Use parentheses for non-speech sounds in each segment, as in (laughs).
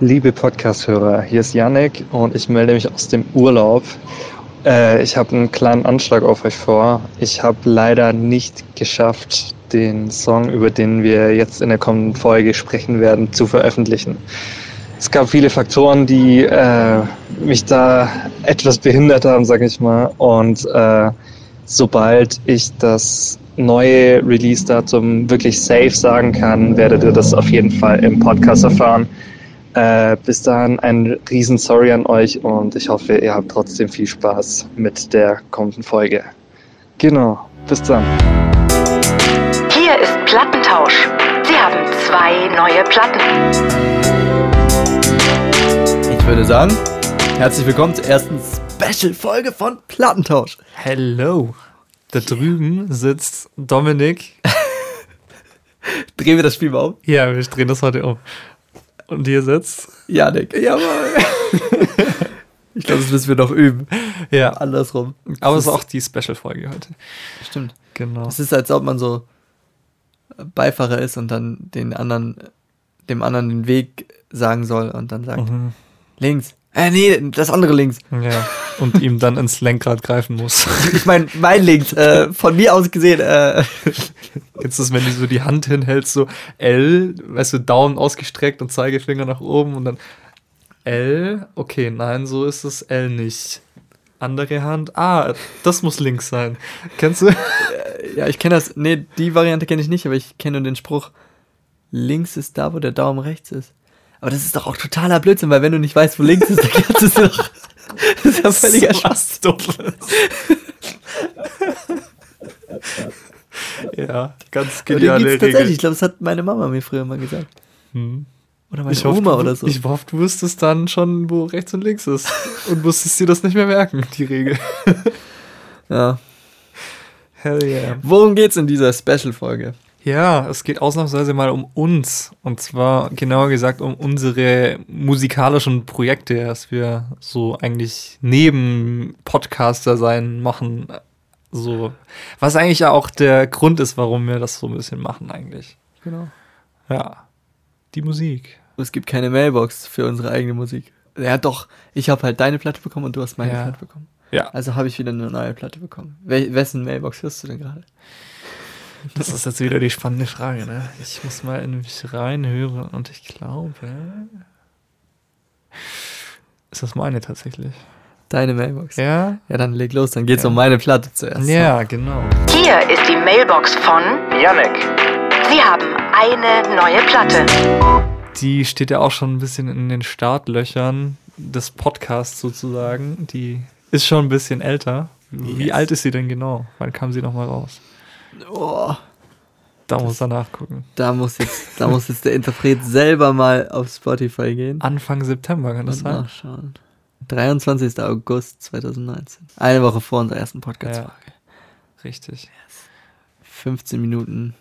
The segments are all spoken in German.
Liebe Podcast-Hörer, hier ist Yannick und ich melde mich aus dem Urlaub. Äh, ich habe einen kleinen Anschlag auf euch vor. Ich habe leider nicht geschafft, den Song, über den wir jetzt in der kommenden Folge sprechen werden, zu veröffentlichen. Es gab viele Faktoren, die äh, mich da etwas behindert haben, sage ich mal. Und äh, sobald ich das neue Release-Datum wirklich safe sagen kann, werdet ihr das auf jeden Fall im Podcast erfahren. Äh, bis dahin ein riesen Sorry an euch und ich hoffe, ihr habt trotzdem viel Spaß mit der kommenden Folge. Genau, bis dann. Hier ist Plattentausch. Sie haben zwei neue Platten. Ich würde sagen, herzlich willkommen zur ersten Special-Folge von Plattentausch. Hello. Da drüben sitzt Dominik. (laughs) Drehen wir das Spiel mal um? Ja, wir drehen das heute um. Und hier sitzt Janik. Jawohl. (laughs) ich glaube, das müssen wir noch üben. Ja. Andersrum. Aber es ist auch die Special-Folge heute. Stimmt. Genau. Es ist, als ob man so Beifahrer ist und dann den anderen, dem anderen den Weg sagen soll und dann sagt, Mhm. links. Äh, nee, das andere links. Ja. Und ihm dann ins Lenkrad greifen muss. (laughs) Ich meine, mein links, äh, von mir aus gesehen, äh, Jetzt ist, wenn du so die Hand hinhältst, so L, weißt du, Daumen ausgestreckt und Zeigefinger nach oben und dann L. Okay, nein, so ist es L nicht. Andere Hand. Ah, das muss links sein. Kennst du? ja, ich kenne das, nee, die Variante kenne ich nicht, aber ich kenne nur den Spruch, links ist da, wo der Daumen rechts ist. Aber das ist doch auch totaler Blödsinn, weil wenn du nicht weißt, wo links ist, dann kannst du es doch. (laughs) Das ist ja völliger So Dummes. (laughs) ja, ganz geniale gibt's tatsächlich. Regel. Ich glaube, das hat meine Mama mir früher mal gesagt. Hm. Oder meine Ich hoffe, Oma du, oder so. ich hoffe, du wusstest dann schon, wo rechts und links ist. Und musstest dir das nicht mehr merken, die Regel. ja. Hell yeah. Worum geht's in dieser Special-Folge? Ja, es geht ausnahmsweise mal um uns. Und zwar genauer gesagt um unsere musikalischen Projekte, dass wir so eigentlich neben Podcaster sein machen. So, was eigentlich ja auch der Grund ist, warum wir das so ein bisschen machen eigentlich. Genau. Ja, die Musik. Es gibt keine Mailbox für unsere eigene Musik. Ja, doch. Ich habe halt deine Platte bekommen und du hast meine Ja. Platte bekommen. Ja, Also habe ich wieder eine neue Platte bekommen. Wel wessen Mailbox hörst du denn gerade? Das ist jetzt wieder die spannende Frage. Ne? Ich muss mal in mich reinhören und ich glaube, ist das meine tatsächlich? Deine Mailbox. Ja? Ja, dann leg los, dann geht's Ja. um meine Platte zuerst. Ja, genau. Hier ist die Mailbox von Yannick. Sie haben eine neue Platte. Die steht ja auch schon ein bisschen in den Startlöchern des Podcasts sozusagen. Die ist schon ein bisschen älter. Wie Yes. alt ist sie denn genau? Wann kam sie nochmal raus? Oh, Da muss er nachgucken. da muss jetzt, da muss jetzt der Interpret selber mal auf Spotify gehen Anfang September kann das und sein? nachschauen. 23. August 2019. Eine Woche vor unserer ersten Ja. Podcast-Folge. Richtig. 15 Minuten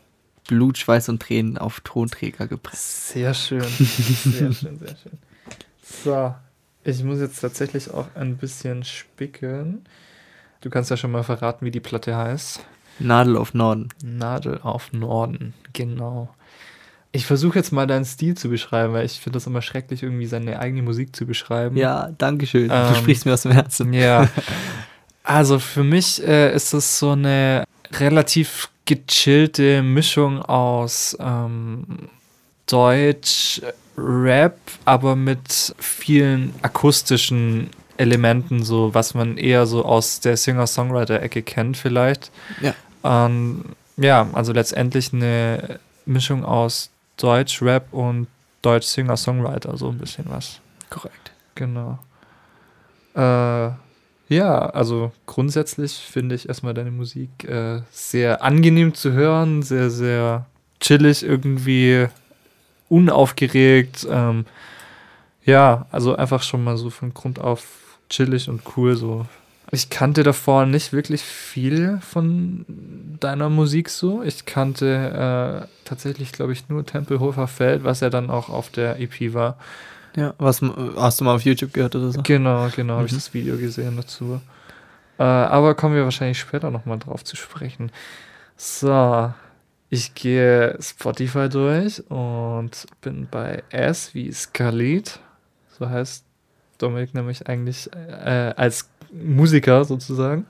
Blut, Schweiß und Tränen auf Tonträger gepresst. Sehr schön. Sehr schön, sehr schön. So, ich muss jetzt tatsächlich auch ein bisschen spicken. Du kannst ja schon mal verraten, wie die Platte heißt. Nadel auf Norden. Nadel auf Norden, genau. Ich versuche jetzt mal deinen Stil zu beschreiben, weil ich finde das immer schrecklich, irgendwie seine eigene Musik zu beschreiben. Ja, danke schön. Ähm, du sprichst mir aus dem Herzen. Ja. (laughs) Also für mich äh, ist es so eine relativ gechillte Mischung aus ähm, Deutsch, Rap, aber mit vielen akustischen Elementen, so was man eher so aus der Singer-Songwriter-Ecke kennt vielleicht. Ja. Ähm, ja, also letztendlich eine Mischung aus Deutsch, Rap und Deutsch Singer-Songwriter, so ein bisschen was. Korrekt. Genau. Äh, ja, also grundsätzlich finde ich erstmal deine Musik äh, sehr angenehm zu hören, sehr, sehr chillig irgendwie, unaufgeregt. Ähm, ja, also einfach schon mal so von Grund auf chillig und cool so. Ich kannte davor nicht wirklich viel von deiner Musik so. Ich kannte äh, tatsächlich, glaube ich, nur Tempelhofer Feld, was ja dann auch auf der EP war. Ja, was hast du mal auf YouTube gehört oder so? Genau, genau, habe ich Mhm. das Video gesehen dazu. Äh, aber kommen wir wahrscheinlich später nochmal drauf zu sprechen. So, ich gehe Spotify durch und bin bei S wie Scarlett. so heißt Dominik nämlich eigentlich äh, als Musiker sozusagen.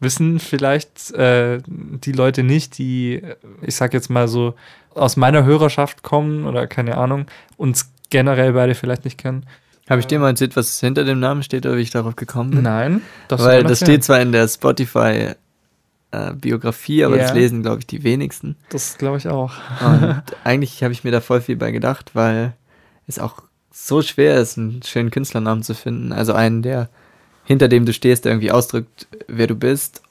Wissen vielleicht äh, die Leute nicht, die, ich sag jetzt mal so, aus meiner Hörerschaft kommen oder keine Ahnung, uns generell beide vielleicht nicht kennen. Habe ich dir mal erzählt, was hinter dem Namen steht oder wie ich darauf gekommen bin? Nein. Weil das steht zwar in der Spotify äh, Biografie, aber Ja. das lesen, glaube ich, die wenigsten. Das glaube ich auch. Und (laughs) eigentlich habe ich mir da voll viel bei gedacht, weil es auch so schwer ist, einen schönen Künstlernamen zu finden. Also einen, der hinter dem du stehst, der irgendwie ausdrückt, wer du bist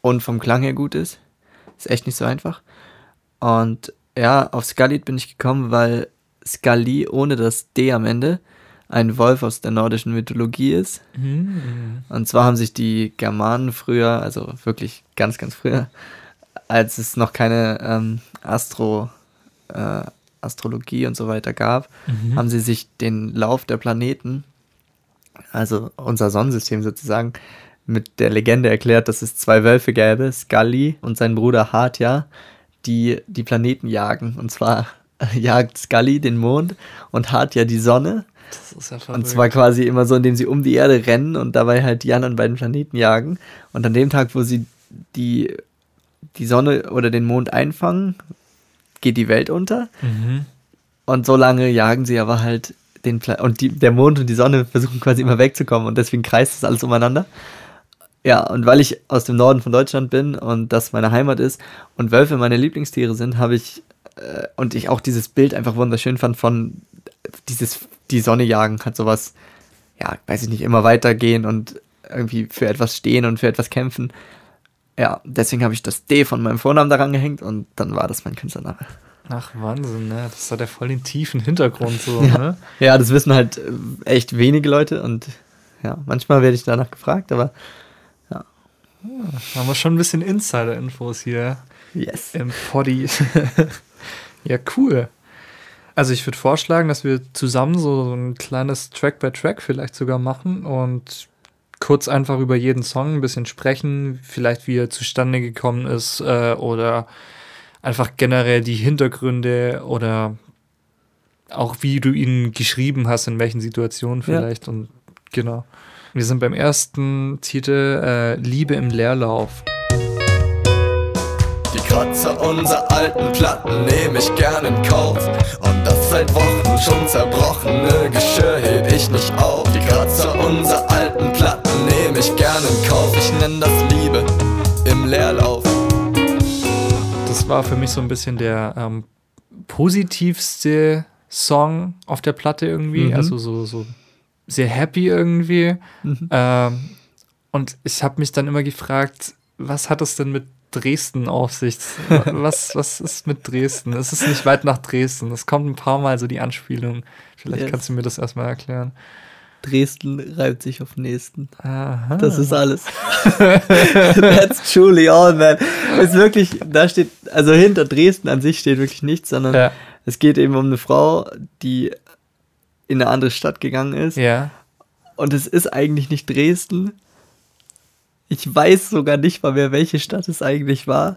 und vom Klang her gut ist. Ist echt nicht so einfach. Und ja, auf Skalit bin ich gekommen, weil Skali ohne das D am Ende ein Wolf aus der nordischen Mythologie ist. Hm. Und zwar haben sich die Germanen früher, also wirklich ganz, ganz früher, als es noch keine ähm, Astro, äh, Astrologie und so weiter gab, Mhm. haben sie sich den Lauf der Planeten, also unser Sonnensystem sozusagen, mit der Legende erklärt, dass es zwei Wölfe gäbe, Scully und sein Bruder Hatja, die die Planeten jagen. Und zwar (laughs) jagt Scully den Mond und Hatja die Sonne. Das ist ja Und verrückt. zwar quasi immer so, indem sie um die Erde rennen und dabei halt die anderen beiden Planeten jagen. Und an dem Tag, wo sie die, die Sonne oder den Mond einfangen, geht die Welt unter. Mhm. Und so lange jagen sie aber halt den Pla und die, der Mond und die Sonne versuchen quasi immer wegzukommen und deswegen kreist das alles umeinander. Ja, und weil ich aus dem Norden von Deutschland bin und das meine Heimat ist und Wölfe meine Lieblingstiere sind, habe ich äh, und ich auch dieses Bild einfach wunderschön fand von dieses die Sonne jagen hat sowas ja, weiß ich nicht, immer weitergehen und irgendwie für etwas stehen und für etwas kämpfen. Ja, deswegen habe ich das D von meinem Vornamen daran gehängt und dann war das mein Künstlername. Ach, Wahnsinn, ne? Das hat ja voll den tiefen Hintergrund so, (laughs) Ja. ne? Ja, das wissen halt äh, echt wenige Leute und ja, manchmal werde ich danach gefragt, aber Haben wir schon ein bisschen Insider-Infos hier yes. im Poddy. (laughs) ja, cool. Also ich würde vorschlagen, dass wir zusammen so, so ein kleines Track-by-Track vielleicht sogar machen und kurz einfach über jeden Song ein bisschen sprechen, vielleicht wie er zustande gekommen ist äh, oder einfach generell die Hintergründe oder auch wie du ihn geschrieben hast, in welchen Situationen Ja. vielleicht und genau. Wir sind beim ersten Titel äh, Liebe im Leerlauf. Die Kratzer unserer alten Platten nehm ich gern in Kauf. Und das seit Wochen schon zerbrochene Geschirr heb ich nicht auf. Die Kratzer unserer alten Platten nehm ich gern in Kauf. Ich nenn das Liebe im Leerlauf. Das war für mich so ein bisschen der ähm, positivste Song auf der Platte irgendwie. Mhm. Also so, so sehr happy irgendwie. Mhm. Ähm, und ich habe mich dann immer gefragt, was hat das denn mit Dresden auf sich? (laughs) Was, was ist mit Dresden? Es ist nicht weit nach Dresden. Es kommt ein paar Mal so die Anspielung. Vielleicht Yes. kannst du mir das erstmal erklären. Dresden reibt sich auf nächsten. Aha. Das ist alles. (laughs) That's truly all, man. Ist wirklich, da steht, also hinter Dresden an sich steht wirklich nichts, sondern Ja. es geht eben um eine Frau, die in eine andere Stadt gegangen ist. Ja. Und es ist eigentlich nicht Dresden. Ich weiß sogar nicht mal mehr, welche Stadt es eigentlich war.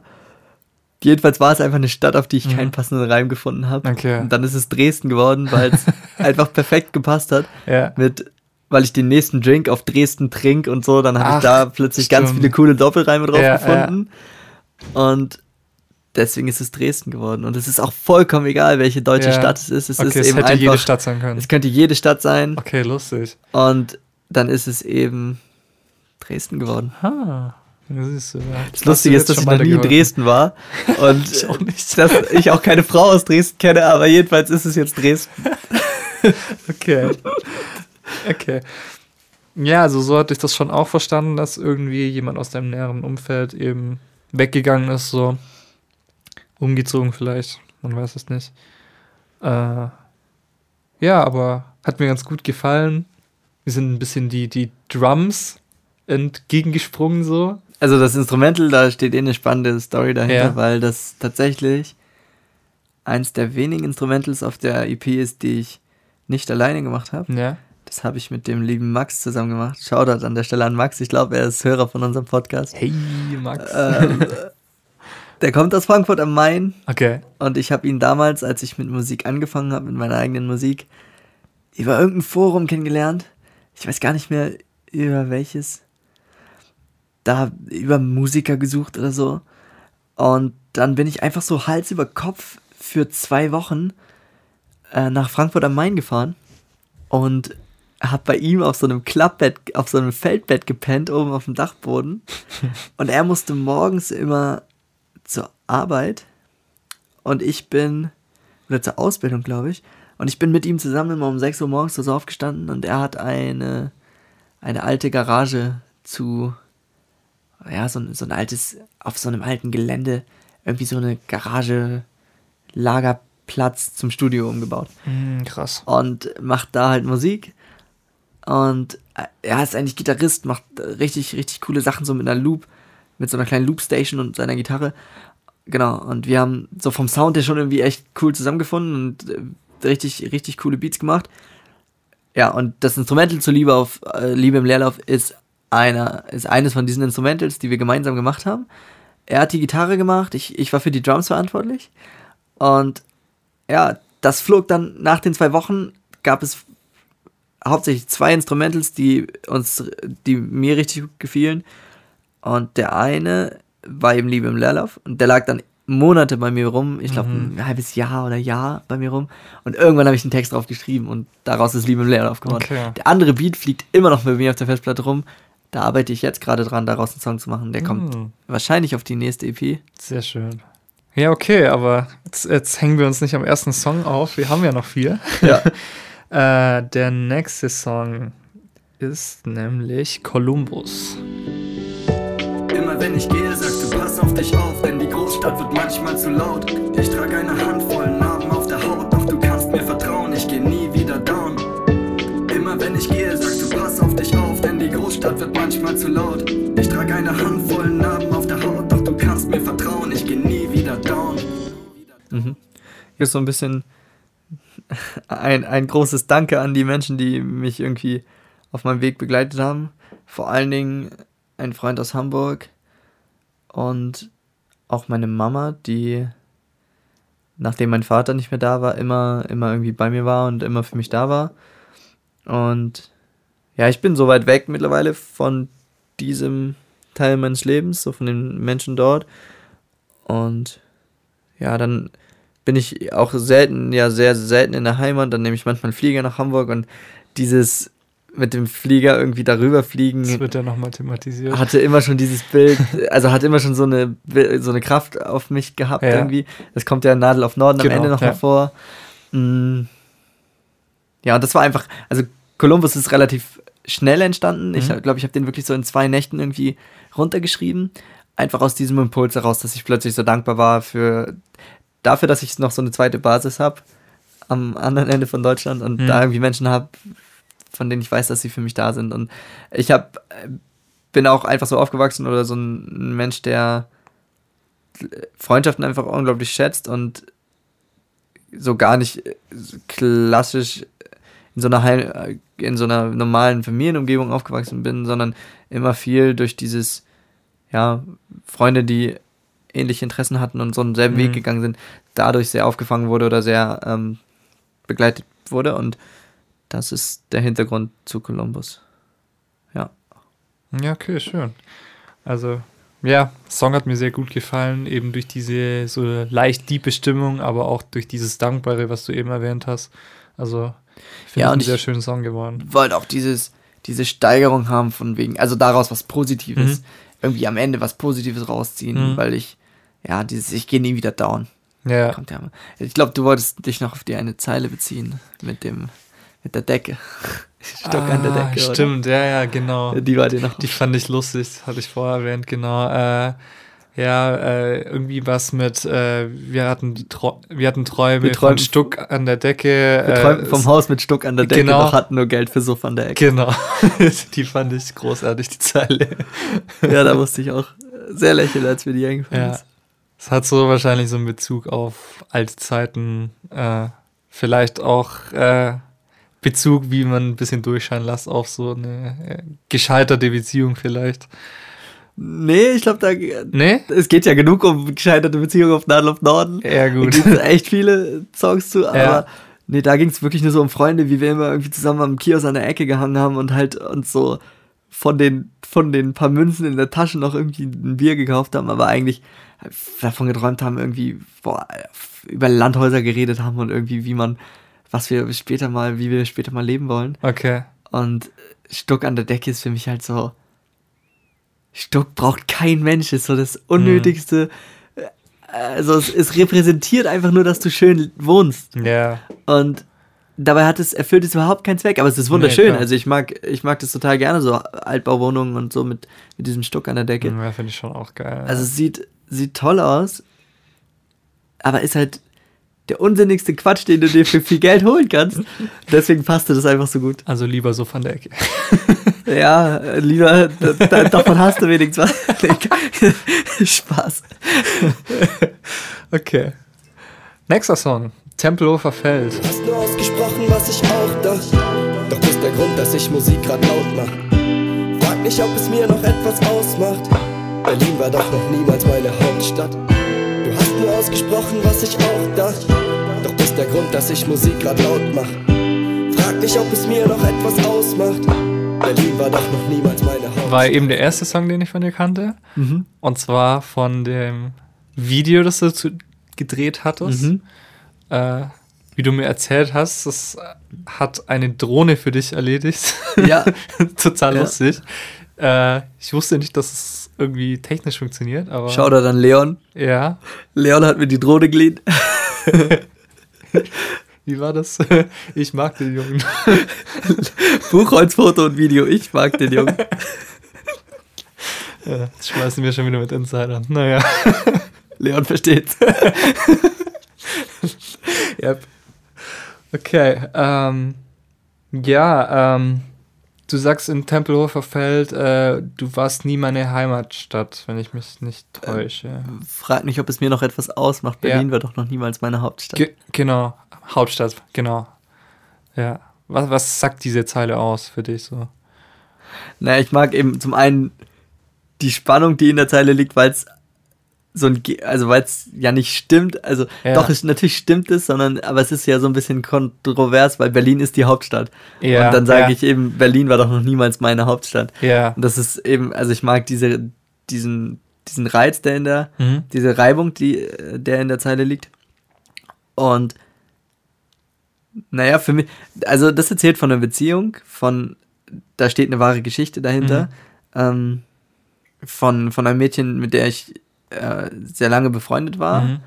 Jedenfalls war es einfach eine Stadt, auf die ich keinen passenden Reim gefunden habe. Mhm. Okay. Und dann ist es Dresden geworden, weil es (laughs) einfach perfekt gepasst hat. Ja. Mit, weil ich den nächsten Drink auf Dresden trink und so. Dann habe ich da plötzlich ganz stimmt. viele coole Doppelreime drauf Ja, gefunden. Und deswegen ist es Dresden geworden. Und es ist auch vollkommen egal, welche deutsche Ja. Stadt es ist. Es okay, ist es eben hätte einfach. jede Stadt sein können. Es könnte jede Stadt sein. Okay, lustig. Und dann ist es eben Dresden geworden. Ah, das ist, äh, Das Lustige ist, dass ich noch nie in Dresden war (laughs) und Ich auch nicht. dass ich auch keine Frau aus Dresden kenne, aber jedenfalls ist es jetzt Dresden. (laughs) Okay. Okay. Ja, also so hatte ich das schon auch verstanden, dass irgendwie jemand aus deinem näheren Umfeld eben weggegangen ist, so umgezogen vielleicht, man weiß es nicht. Äh, ja, aber hat mir ganz gut gefallen. Wir sind ein bisschen die, die Drums entgegengesprungen so. Also das Instrumental, da steht eh eine spannende Story dahinter, Ja. weil das tatsächlich eins der wenigen Instrumentals auf der EP ist, die ich nicht alleine gemacht habe. Ja. Das habe ich mit dem lieben Max zusammen gemacht. Shoutout an der Stelle an Max. Ich glaube, er ist Hörer von unserem Podcast. Hey, Max. Ähm, (laughs) der kommt aus Frankfurt am Main Okay. und ich habe ihn damals, als ich mit Musik angefangen habe, mit meiner eigenen Musik, über irgendein Forum kennengelernt. Ich weiß gar nicht mehr, über welches. Da über Musiker gesucht oder so. Und dann bin ich einfach so Hals über Kopf für zwei Wochen äh, nach Frankfurt am Main gefahren und hab bei ihm auf so einem Klappbett, auf so einem Feldbett gepennt, oben auf dem Dachboden. (laughs) Und er musste morgens immer zur Arbeit und ich bin, oder zur Ausbildung, glaube ich, und ich bin mit ihm zusammen immer um 6 Uhr morgens so aufgestanden und er hat eine, eine alte Garage zu, ja, so, ein- so ein altes, auf so einem alten Gelände, irgendwie so eine Garage, Lagerplatz zum Studio umgebaut Hm, krass. und macht da halt Musik. Und äh, er ist eigentlich Gitarrist, macht äh, richtig, richtig coole Sachen, so mit einer Loop, mit so einer kleinen Loopstation und seiner Gitarre. Genau, und wir haben so vom Sound her schon irgendwie echt cool zusammengefunden und äh, richtig, richtig coole Beats gemacht. Ja, und das Instrumental zur Liebe auf äh, Liebe im Leerlauf ist einer, ist eines von diesen Instrumentals, die wir gemeinsam gemacht haben. Er hat die Gitarre gemacht, ich, ich war für die Drums verantwortlich. Und ja, das flog dann nach den zwei Wochen, gab es hauptsächlich zwei Instrumentals, die uns, die mir richtig gut gefielen. Und der eine war eben Liebe im Leerlauf und der lag dann Monate bei mir rum, ich glaube ein halbes Jahr oder Jahr bei mir rum. Und irgendwann habe ich einen Text drauf geschrieben und daraus ist Liebe im Leerlauf geworden. Okay. Der andere Beat fliegt immer noch bei mir auf der Festplatte rum. Da arbeite ich jetzt gerade dran, daraus einen Song zu machen. Der kommt Hm. wahrscheinlich auf die nächste EP. Sehr schön. Ja, okay, aber jetzt, jetzt hängen wir uns nicht am ersten Song auf. Wir haben ja noch vier. Ja. (laughs) äh, der nächste Song ist nämlich Columbus. Immer wenn ich gehe, sagst du, pass auf dich auf, denn die Großstadt wird manchmal zu laut. Ich trage eine Handvoll Narben auf der Haut, doch du kannst mir vertrauen, ich geh nie wieder down. Immer wenn ich gehe, sagst Großstadt wird manchmal zu laut. Ich trage eine Handvoll Narben auf der Haut, doch du kannst mir vertrauen, ich geh nie wieder down. Hier ist so ein bisschen ein, ein großes Danke an die Menschen, die mich irgendwie auf meinem Weg begleitet haben. Vor allen Dingen ein Freund aus Hamburg und auch meine Mama, die nachdem mein Vater nicht mehr da war, immer, immer irgendwie bei mir war und immer für mich da war. Und ja, ich bin so weit weg mittlerweile von diesem Teil meines Lebens, so von den Menschen dort. Und ja, dann bin ich auch selten, ja, sehr selten in der Heimat. Dann nehme ich manchmal einen Flieger nach Hamburg und dieses mit dem Flieger irgendwie darüber fliegen Das wird ja nochmal thematisiert. hatte immer schon dieses Bild, also hat immer schon so eine, so eine Kraft auf mich gehabt Ja. irgendwie. Das kommt ja Nadel auf Norden Genau, am Ende noch ja. vor. Mm. Ja, und das war einfach, also Columbus ist relativ schnell entstanden. Ich Mhm. glaube, ich habe den wirklich so in zwei Nächten irgendwie runtergeschrieben. Einfach aus diesem Impuls heraus, dass ich plötzlich so dankbar war für dafür, dass ich noch so eine zweite Basis habe am anderen Ende von Deutschland und Mhm. da irgendwie Menschen habe, von denen ich weiß, dass sie für mich da sind. Und ich habe bin auch einfach so aufgewachsen oder so ein Mensch, der Freundschaften einfach unglaublich schätzt und so gar nicht klassisch in so einer Heil in so einer normalen Familienumgebung aufgewachsen bin, sondern immer viel durch dieses ja Freunde, die ähnliche Interessen hatten und so einen selben Mhm. Weg gegangen sind, dadurch sehr aufgefangen wurde oder sehr ähm, begleitet wurde und das ist der Hintergrund zu Columbus. Ja. Ja, okay, schön. Also, ja, Song hat mir sehr gut gefallen, eben durch diese so leicht diepe Stimmung, aber auch durch dieses Dankbare, was du eben erwähnt hast. Also, finde Ja, ich einen sehr schönen Song geworden. wollte auch dieses, diese Steigerung haben von wegen, also daraus was Positives, Mhm. irgendwie am Ende was Positives rausziehen, Mhm. weil ich, ja, dieses, ich gehe nie wieder down. Ja, Kommt ja. Ich glaube, du wolltest dich noch auf die eine Zeile beziehen mit dem, mit der Decke. (laughs) Stock an der Ah, Decke. oder? Stimmt, ja, ja, genau. Die war dir noch. Die fand ich lustig, hatte ich vorher erwähnt, genau. Äh, ja, äh, irgendwie was mit, äh, wir, hatten wir hatten Träume Wir träumen- von Stuck an der Decke. Wir äh, träumten vom Haus mit Stuck an der Decke, Genau. doch hatten nur Geld für Suff an der Ecke. Genau, (laughs) die fand ich großartig, die Zeile. Ja, da musste ich auch sehr lächeln, als mir die eingefallen Ja. ist. Es hat so wahrscheinlich so einen Bezug auf alte Zeiten, äh, vielleicht auch äh, Bezug, wie man ein bisschen durchscheinen lässt, auf so eine äh, gescheiterte Beziehung vielleicht. Nee, ich glaube, da, Nee? es geht ja genug um gescheiterte Beziehungen auf Nadel auf Norden. Ja, Da gut. gibt es echt viele Songs zu, aber Ja. Nee, da ging es wirklich nur so um Freunde, wie wir immer irgendwie zusammen am Kiosk an der Ecke gehangen haben und halt uns so von den, von den paar Münzen in der Tasche noch irgendwie ein Bier gekauft haben, aber eigentlich davon geträumt haben, irgendwie boah, über Landhäuser geredet haben und irgendwie, wie man, was wir später mal, wie wir später mal leben wollen. Okay. Und Stuck an der Decke ist für mich halt so. Stuck braucht kein Mensch, ist so das Unnötigste. Also es, es repräsentiert einfach nur, dass du schön wohnst. Ja. Und dabei hat es, erfüllt es überhaupt keinen Zweck, aber es ist wunderschön. klar. also ich mag, ich mag das total gerne, so Altbauwohnungen und so mit, mit diesem Stuck an der Decke. Ja, finde ich schon auch geil. Also es sieht, sieht toll aus, aber ist halt der unsinnigste Quatsch, den du dir für viel Geld holen kannst. (laughs) Deswegen passte das einfach so gut. also lieber so von der Ecke. (laughs) Ja, lieber, da, da, davon hast du wenigstens was. (laughs) Spaß. Okay. Nächster Song. Tempelhofer Feld. Hast nur ausgesprochen, was ich auch dachte. Doch bist der Grund, dass ich Musik grad laut mach. Frag nicht, ob es mir noch etwas ausmacht. Berlin war doch noch niemals meine Hauptstadt. Du hast nur ausgesprochen, was ich auch dachte. Doch bist der Grund, dass ich Musik grad laut mach. Frag nicht, ob es mir noch etwas ausmacht. Berlin war doch noch niemals meine Hauptstadt. War eben der erste Song, den ich von dir kannte. Und zwar von dem Video, das du gedreht hattest. Mhm. Äh, wie du mir erzählt hast, das hat eine Drohne für dich erledigt. Ja. (laughs) Total Ja. lustig. Äh, ich wusste nicht, dass es irgendwie technisch funktioniert, aber Schau da dann Leon. ja. Leon hat mir die Drohne geliehen. (laughs) Wie war das? (laughs) Ich mag den Jungen. (laughs) Buchholzfoto und Video. Ich mag den Jungen. (laughs) Ja, jetzt schmeißen wir schon wieder mit Insidern. Naja. Leon versteht's. Yep. Okay, ähm, ja, ähm, du sagst in Tempelhofer Feld, äh, du warst nie meine Heimatstadt, wenn ich mich nicht täusche. Frag nicht, ob es mir noch etwas ausmacht. Ja. Berlin war doch noch niemals meine Hauptstadt. Ge genau, Hauptstadt, genau. Ja, was, was sagt diese Zeile aus für dich so? Naja, ich mag eben zum einen die Spannung, die in der Zeile liegt, weil es so ein, Ge- also weil es ja nicht stimmt, also Ja. doch, es, natürlich stimmt es, sondern, aber es ist ja so ein bisschen kontrovers, weil Berlin ist die Hauptstadt. Ja, Und dann sage ja. ich eben, Berlin war doch noch niemals meine Hauptstadt. Ja, Und das ist eben, also ich mag diese, diesen, diesen Reiz, der in der, Mhm. diese Reibung, die, der in der Zeile liegt. Und naja, für mich, also das erzählt von einer Beziehung, von, da steht eine wahre Geschichte dahinter, ähm, von, von einem Mädchen, mit der ich äh, sehr lange befreundet war, Mhm.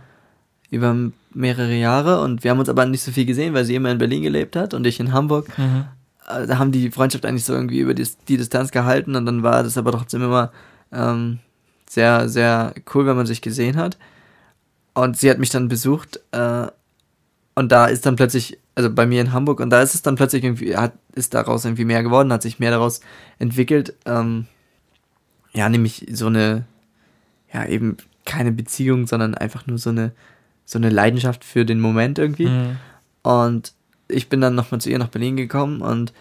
über mehrere Jahre und wir haben uns aber nicht so viel gesehen, weil sie immer in Berlin gelebt hat und ich in Hamburg Mhm. äh, da haben die Freundschaft eigentlich so irgendwie über die, die Distanz gehalten und dann war das aber trotzdem immer ähm, sehr, sehr cool, wenn man sich gesehen hat. Und sie hat mich dann besucht äh, und da ist dann plötzlich, also bei mir in Hamburg, und da ist es dann plötzlich irgendwie, hat, ist daraus irgendwie mehr geworden, hat sich mehr daraus entwickelt. Ähm, ja, nämlich so eine, ja, eben keine Beziehung, sondern einfach nur so eine, so eine Leidenschaft für den Moment irgendwie. Mhm. Und ich bin dann nochmal zu ihr nach Berlin gekommen und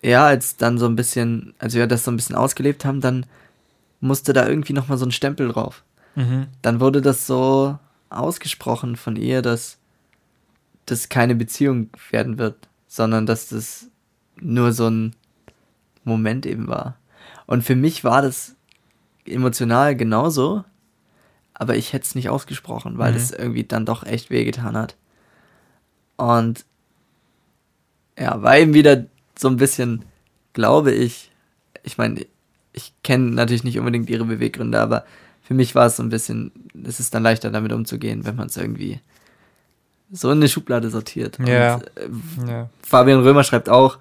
ja, als dann so ein bisschen, als wir das so ein bisschen ausgelebt haben, dann musste da irgendwie nochmal so ein Stempel drauf. Mhm. Dann wurde das so ausgesprochen von ihr, dass das keine Beziehung werden wird, sondern dass das nur so ein Moment eben war. Und für mich war das emotional genauso, aber ich hätte es nicht ausgesprochen, weil Mhm. es irgendwie dann doch echt wehgetan hat. Und ja, war eben wieder so ein bisschen, glaube ich, ich meine, ich kenne natürlich nicht unbedingt ihre Beweggründe, aber für mich war es so ein bisschen, es ist dann leichter damit umzugehen, wenn man es irgendwie so in eine Schublade sortiert. Ja. Und, äh, Ja. Fabian Römer schreibt auch,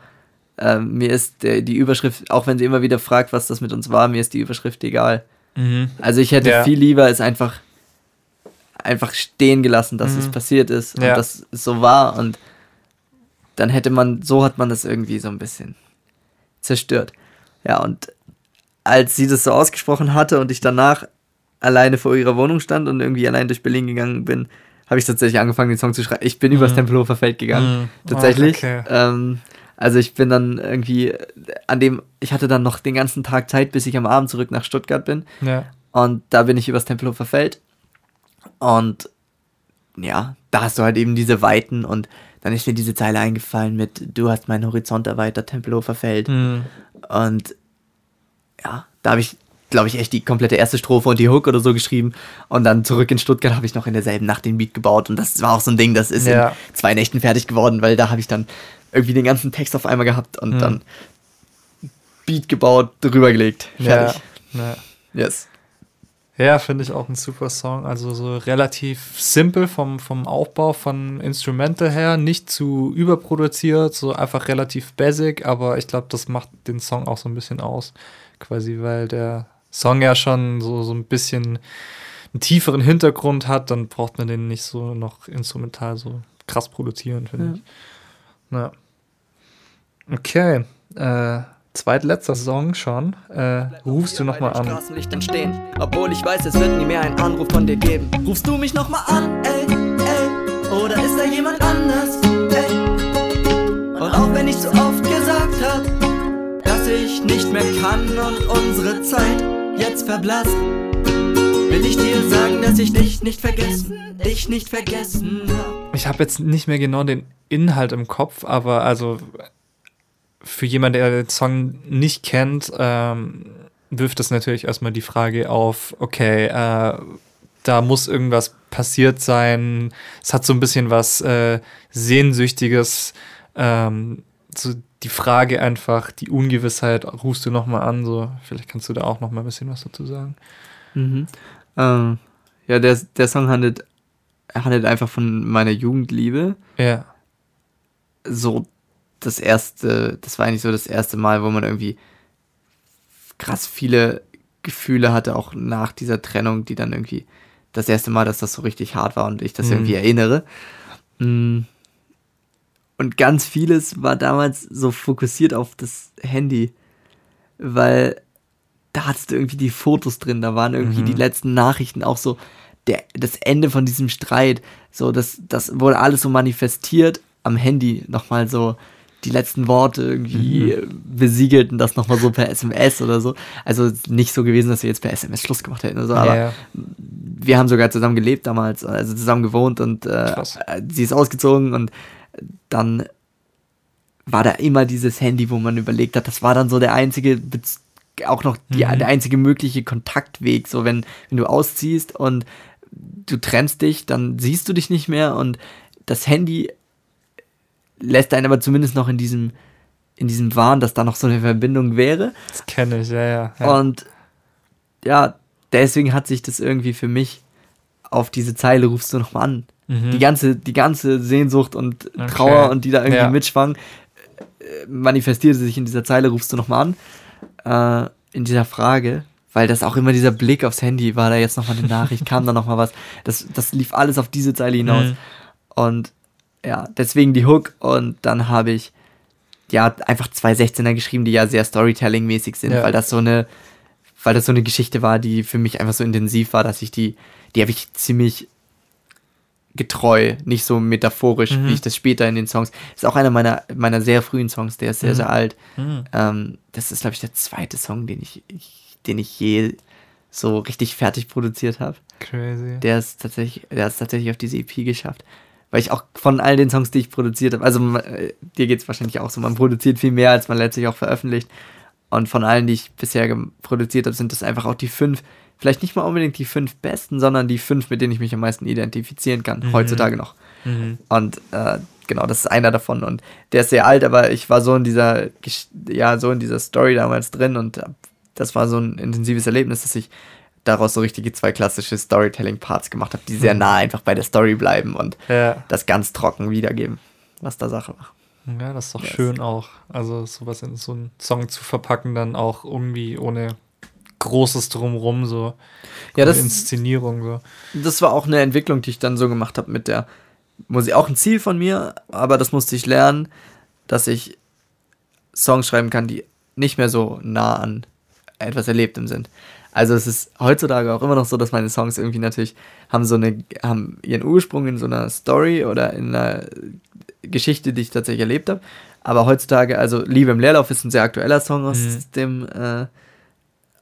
äh, mir ist der, die Überschrift, auch wenn sie immer wieder fragt, was das mit uns war, mir ist die Überschrift egal. Mhm. Also ich hätte Ja. viel lieber es einfach einfach stehen gelassen, dass Mhm. es passiert ist und Ja. dass es so war und dann hätte man, so hat man das irgendwie so ein bisschen zerstört. Ja, und als sie das so ausgesprochen hatte und ich danach alleine vor ihrer Wohnung stand und irgendwie allein durch Berlin gegangen bin, habe ich tatsächlich angefangen, den Song zu schreiben. Ich bin übers Tempelhofer Feld gegangen. Mhm. Tatsächlich. Oh, okay. ähm, also ich bin dann irgendwie an dem, ich hatte dann noch den ganzen Tag Zeit, bis ich am Abend zurück nach Stuttgart bin. Ja. Und da bin ich übers Tempelhofer Feld. Und ja, da hast du halt eben diese Weiten und dann ist mir diese Zeile eingefallen mit Du hast meinen Horizont erweitert, Tempelhofer Feld. Mhm. Und ja, da habe ich, glaube ich, echt die komplette erste Strophe und die Hook oder so geschrieben. Und dann zurück in Stuttgart habe ich noch in derselben Nacht den Beat gebaut. Und das war auch so ein Ding, das ist Ja. in zwei Nächten fertig geworden, weil da habe ich dann irgendwie den ganzen Text auf einmal gehabt und Mhm. dann Beat gebaut, drüber gelegt. Fertig. Ja. Yes. Ja, finde ich auch ein super Song. Also so relativ simpel vom, vom Aufbau von Instrumental her, nicht zu überproduziert, so einfach relativ basic, aber ich glaube, das macht den Song auch so ein bisschen aus. Quasi, weil der Song ja schon so, so ein bisschen einen tieferen Hintergrund hat, dann braucht man den nicht so noch instrumental so krass produzieren, finde ich. Ja. Okay. Äh, zweitletzter Song schon. Äh, rufst du nochmal an? Straßenlichtern stehen, obwohl ich weiß, es wird nie mehr einen Anruf von dir geben. Rufst du mich nochmal an, ey, ey, oder ist da jemand anders, ey? Und auch wenn ich so oft gesagt hab, dass ich nicht mehr kann und unsere Zeit jetzt verblasst, will ich dir sagen, dass ich dich nicht vergessen, dich nicht vergessen hab. Ich habe jetzt nicht mehr genau den Inhalt im Kopf, aber also für jemanden, der den Song nicht kennt, ähm, wirft das natürlich erstmal die Frage auf, okay, äh, da muss irgendwas passiert sein. Es hat so ein bisschen was äh, Sehnsüchtiges. Ähm, so die Frage einfach, die Ungewissheit, rufst du nochmal an, so, vielleicht kannst du da auch nochmal ein bisschen was dazu sagen. Mhm. Ähm, ja, der, der Song handelt, handelt einfach von meiner Jugendliebe. Ja. so das erste, das war eigentlich so das erste Mal, wo man irgendwie krass viele Gefühle hatte, auch nach dieser Trennung, die dann irgendwie das erste Mal, dass das so richtig hart war und ich das Mhm. irgendwie erinnere. Mm. Und ganz vieles war damals so fokussiert auf das Handy, weil da hattest du irgendwie die Fotos drin, da waren irgendwie Mhm. die letzten Nachrichten auch so der, das Ende von diesem Streit, so das, das wurde alles so manifestiert am Handy nochmal so die letzten Worte irgendwie äh, besiegelt und das nochmal so per SMS oder so. Also nicht so gewesen, dass wir jetzt per SMS Schluss gemacht hätten oder so, aber ja. wir haben sogar zusammen gelebt damals, also zusammen gewohnt und äh, sie ist ausgezogen und dann war da immer dieses Handy, wo man überlegt hat, das war dann so der einzige, auch noch die, Mhm. der einzige mögliche Kontaktweg, so wenn, wenn du ausziehst und du trennst dich, dann siehst du dich nicht mehr und das Handy lässt einen aber zumindest noch in diesem, in diesem Wahn, dass da noch so eine Verbindung wäre. Das kenne ich, ja, ja. ja. Und ja, deswegen hat sich das irgendwie für mich auf diese Zeile rufst du nochmal an. Mhm. Die ganze, die ganze Sehnsucht und Okay. Trauer und die da irgendwie Ja. mitschwang, äh, manifestierte sich in dieser Zeile rufst du nochmal an. Äh, in dieser Frage, weil das auch immer dieser Blick aufs Handy war, da jetzt nochmal eine Nachricht, kam da nochmal was. Das, das lief alles auf diese Zeile hinaus. Mhm. Und ja, deswegen die Hook und dann habe ich ja einfach zwei 16er geschrieben, die ja sehr Storytelling-mäßig sind, Ja. weil das so eine, weil das so eine Geschichte war, die für mich einfach so intensiv war, dass ich die, die habe ich ziemlich getreu, nicht so metaphorisch, Mhm. wie ich das später in den Songs. Ist auch einer meiner, meiner sehr frühen Songs, der ist sehr, Mhm. sehr alt. Mhm. Ähm, das ist, glaube ich, der zweite Song, den ich, ich, den ich je so richtig fertig produziert habe. Crazy. Der ist tatsächlich, der es tatsächlich auf diese EP geschafft. Weil ich auch von all den Songs, die ich produziert habe, also äh, dir geht es wahrscheinlich auch so, man produziert viel mehr, als man letztlich auch veröffentlicht. Und von allen, die ich bisher produziert habe, sind das einfach auch die fünf, vielleicht nicht mal unbedingt die fünf besten, sondern die fünf, mit denen ich mich am meisten identifizieren kann, Mhm. heutzutage noch. Mhm. Und äh, genau, das ist einer davon. Und der ist sehr alt, aber ich war so in dieser, ja, so in dieser Story damals drin und das war so ein intensives Erlebnis, dass ich daraus so richtige zwei klassische Storytelling-Parts gemacht habe, die sehr nah einfach bei der Story bleiben und Ja. das ganz trocken wiedergeben, was da Sache war. Ja, das ist doch Yes. schön auch. Also sowas in so einen Song zu verpacken, dann auch irgendwie ohne großes Drumrum, so Ja, das- Inszenierung. So. Das war auch eine Entwicklung, die ich dann so gemacht habe mit der Musik. Auch ein Ziel von mir, aber das musste ich lernen, dass ich Songs schreiben kann, die nicht mehr so nah an etwas Erlebtem sind. Also es ist heutzutage auch immer noch so, dass meine Songs irgendwie natürlich haben so eine, haben ihren Ursprung in so einer Story oder in einer Geschichte, die ich tatsächlich erlebt habe. Aber heutzutage, also Liebe im Leerlauf ist ein sehr aktueller Song aus Mhm. dem, äh,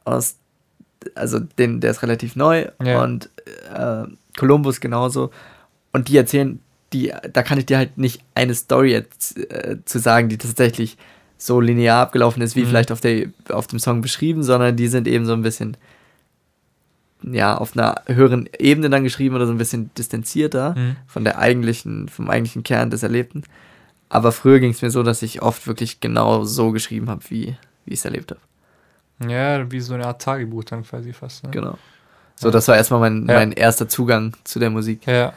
aus, also den, der ist relativ neu Ja. und äh, Columbus genauso. Und die erzählen, die, da kann ich dir halt nicht eine Story jetzt, äh, zu sagen, die tatsächlich so linear abgelaufen ist, wie Mhm. vielleicht auf, der, auf dem Song beschrieben, sondern die sind eben so ein bisschen, ja, auf einer höheren Ebene dann geschrieben oder so ein bisschen distanzierter Mhm. von der eigentlichen, vom eigentlichen Kern des Erlebten. Aber früher ging es mir so, dass ich oft wirklich genau so geschrieben habe, wie, wie ich es erlebt habe. Ja, wie so eine Art Tagebuch dann quasi fast. Ne? Genau. So, das war erstmal mein, Ja. mein erster Zugang zu der Musik. Ja.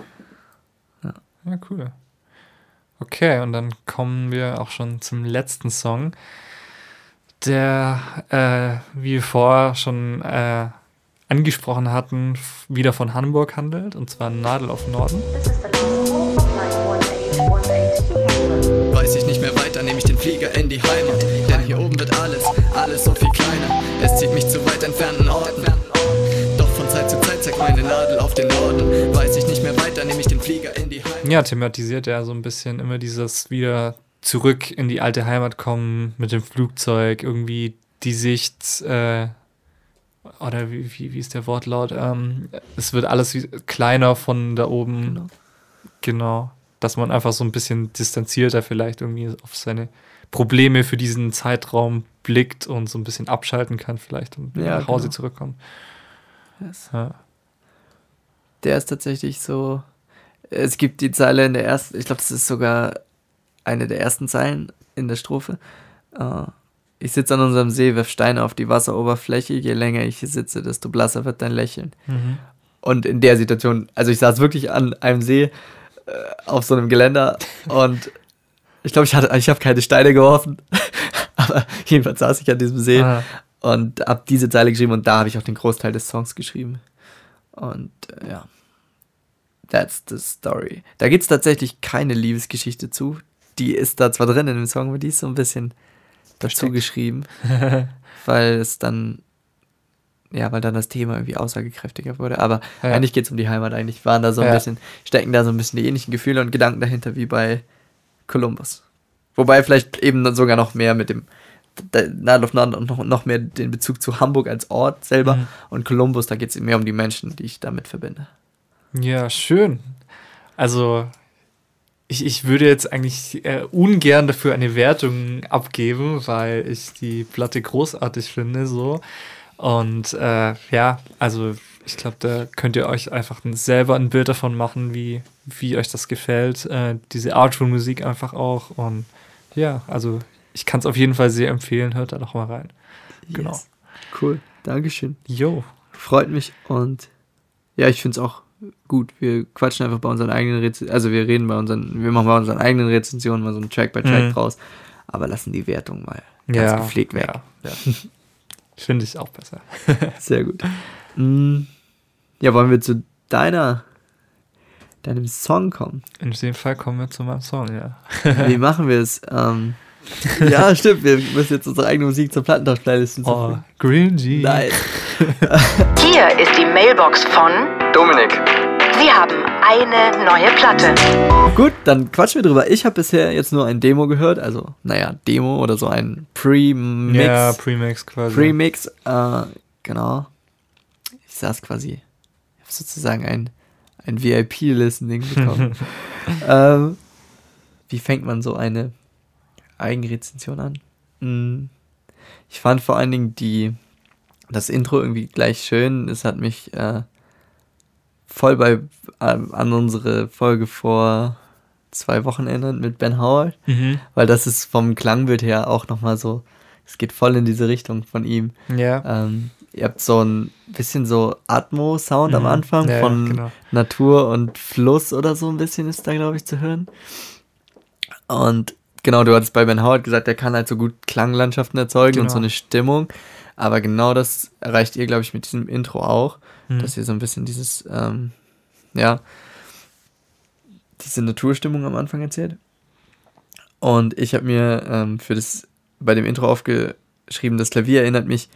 Ja. Ja, cool. Okay, und dann kommen wir auch schon zum letzten Song, der, äh, wie wir vorher schon äh, angesprochen hatten, wieder von Hamburg handelt, und zwar Nadel auf Norden. Weiß ich nicht mehr weiter, nehme ich den Flieger in die Heimat. Wird alles, alles so viel kleiner. Es zieht mich zu weit entfernten Orten. Doch von Zeit zu Zeit zeigt meine Nadel auf den Norden. Weiß ich nicht mehr weiter, nehme ich den Flieger in die Heimat. Ja, thematisiert ja so ein bisschen immer dieses wieder zurück in die alte Heimat kommen mit dem Flugzeug, irgendwie die Sicht, äh, oder wie, wie, wie ist der Wortlaut? Ähm, es wird alles wie, kleiner von da oben. Genau. Genau. Dass man einfach so ein bisschen distanzierter vielleicht irgendwie auf seine Probleme für diesen Zeitraum blickt und so ein bisschen abschalten kann vielleicht und Ja, nach Hause genau. zurückkommt. Yes. Ja. Der ist tatsächlich so. Es gibt die Zeile in der ersten, ich glaube, das ist sogar eine der ersten Zeilen in der Strophe. Äh, ich sitze an unserem See, werf Steine auf die Wasseroberfläche. Je länger ich hier sitze, desto blasser wird dein Lächeln. Mhm. Und in der Situation, also ich saß wirklich an einem See äh, auf so einem Geländer und ich glaube, ich hatte, ich habe keine Steine geworfen, (laughs) aber jedenfalls saß ich an diesem See Ah, und habe diese Zeile geschrieben und da habe ich auch den Großteil des Songs geschrieben. Und äh, ja, that's the story. Da gibt es tatsächlich keine Liebesgeschichte zu. Die ist da zwar drin in dem Song, aber die ist so ein bisschen dazu Versteckt. geschrieben, (laughs) weil es dann, ja, weil dann das Thema irgendwie aussagekräftiger wurde. Aber Ja. eigentlich geht es um die Heimat. Eigentlich waren da so ein Ja. bisschen, stecken da so ein bisschen die ähnlichen Gefühle und Gedanken dahinter wie bei Columbus. Wobei vielleicht eben dann sogar noch mehr mit dem und noch, noch mehr den Bezug zu Hamburg als Ort selber. Mhm. Und Columbus, da geht es mehr um die Menschen, die ich damit verbinde. Ja, schön. Also, ich, ich würde jetzt eigentlich äh, ungern dafür eine Wertung abgeben, weil ich die Platte großartig finde, so. Und äh, ja, also ich glaube, da könnt ihr euch einfach ein- selber ein Bild davon machen, wie, wie euch das gefällt. Äh, diese Artful-Musik einfach auch. Und ja, also ich kann es auf jeden Fall sehr empfehlen. Hört da doch mal rein. Genau. Yes. Cool. Dankeschön. Jo. Freut mich und ja, ich finde es auch gut. Wir quatschen einfach bei unseren eigenen Rezensionen, also wir reden bei unseren, wir machen bei unseren eigenen Rezensionen mal so einen Track by Track Mhm. draus, aber lassen die Wertung mal ganz gepflegt weg. Ja, ja. (laughs) Finde ich auch besser. Sehr gut. (laughs) Mm, Ja, wollen wir zu deiner, deinem Song kommen? In dem Fall kommen wir zu meinem Song, ja. Wie machen wir es? Ähm, (laughs) ja, stimmt, wir müssen jetzt unsere eigene Musik zur Plattentausch-Playlist Oh. Green G. Nein. (laughs) Hier ist die Mailbox von Dominik. Sie haben eine neue Platte. Gut, dann quatschen wir drüber. Ich habe bisher jetzt nur ein Demo gehört, also, naja, Demo oder so ein Pre-Mix. Ja, Premix quasi. Pre-Mix, äh, genau. Ich saß quasi, sozusagen ein, ein VIP-Listening bekommen. (laughs) ähm, wie fängt man so eine Eigenrezension an? Hm, Ich fand vor allen Dingen die, das Intro irgendwie gleich schön. Es hat mich äh, voll bei, ähm, an unsere Folge vor zwei Wochen erinnert mit Ben Howard, Mhm. weil das ist vom Klangbild her auch nochmal so, es geht voll in diese Richtung von ihm. Ja. Ähm, ihr habt so ein bisschen so Atmo-Sound am Mhm. Anfang Ja, von genau. Natur und Fluss oder so ein bisschen ist da, glaube ich, zu hören. Und genau, du hattest bei Ben Howard gesagt, der kann halt so gut Klanglandschaften erzeugen und Genau. so eine Stimmung. Aber genau das erreicht ihr, glaube ich, mit diesem Intro auch, Mhm. dass ihr so ein bisschen dieses, ähm, ja, diese Naturstimmung am Anfang erzählt. Und ich habe mir ähm, für das bei dem Intro aufgeschrieben, das Klavier erinnert mich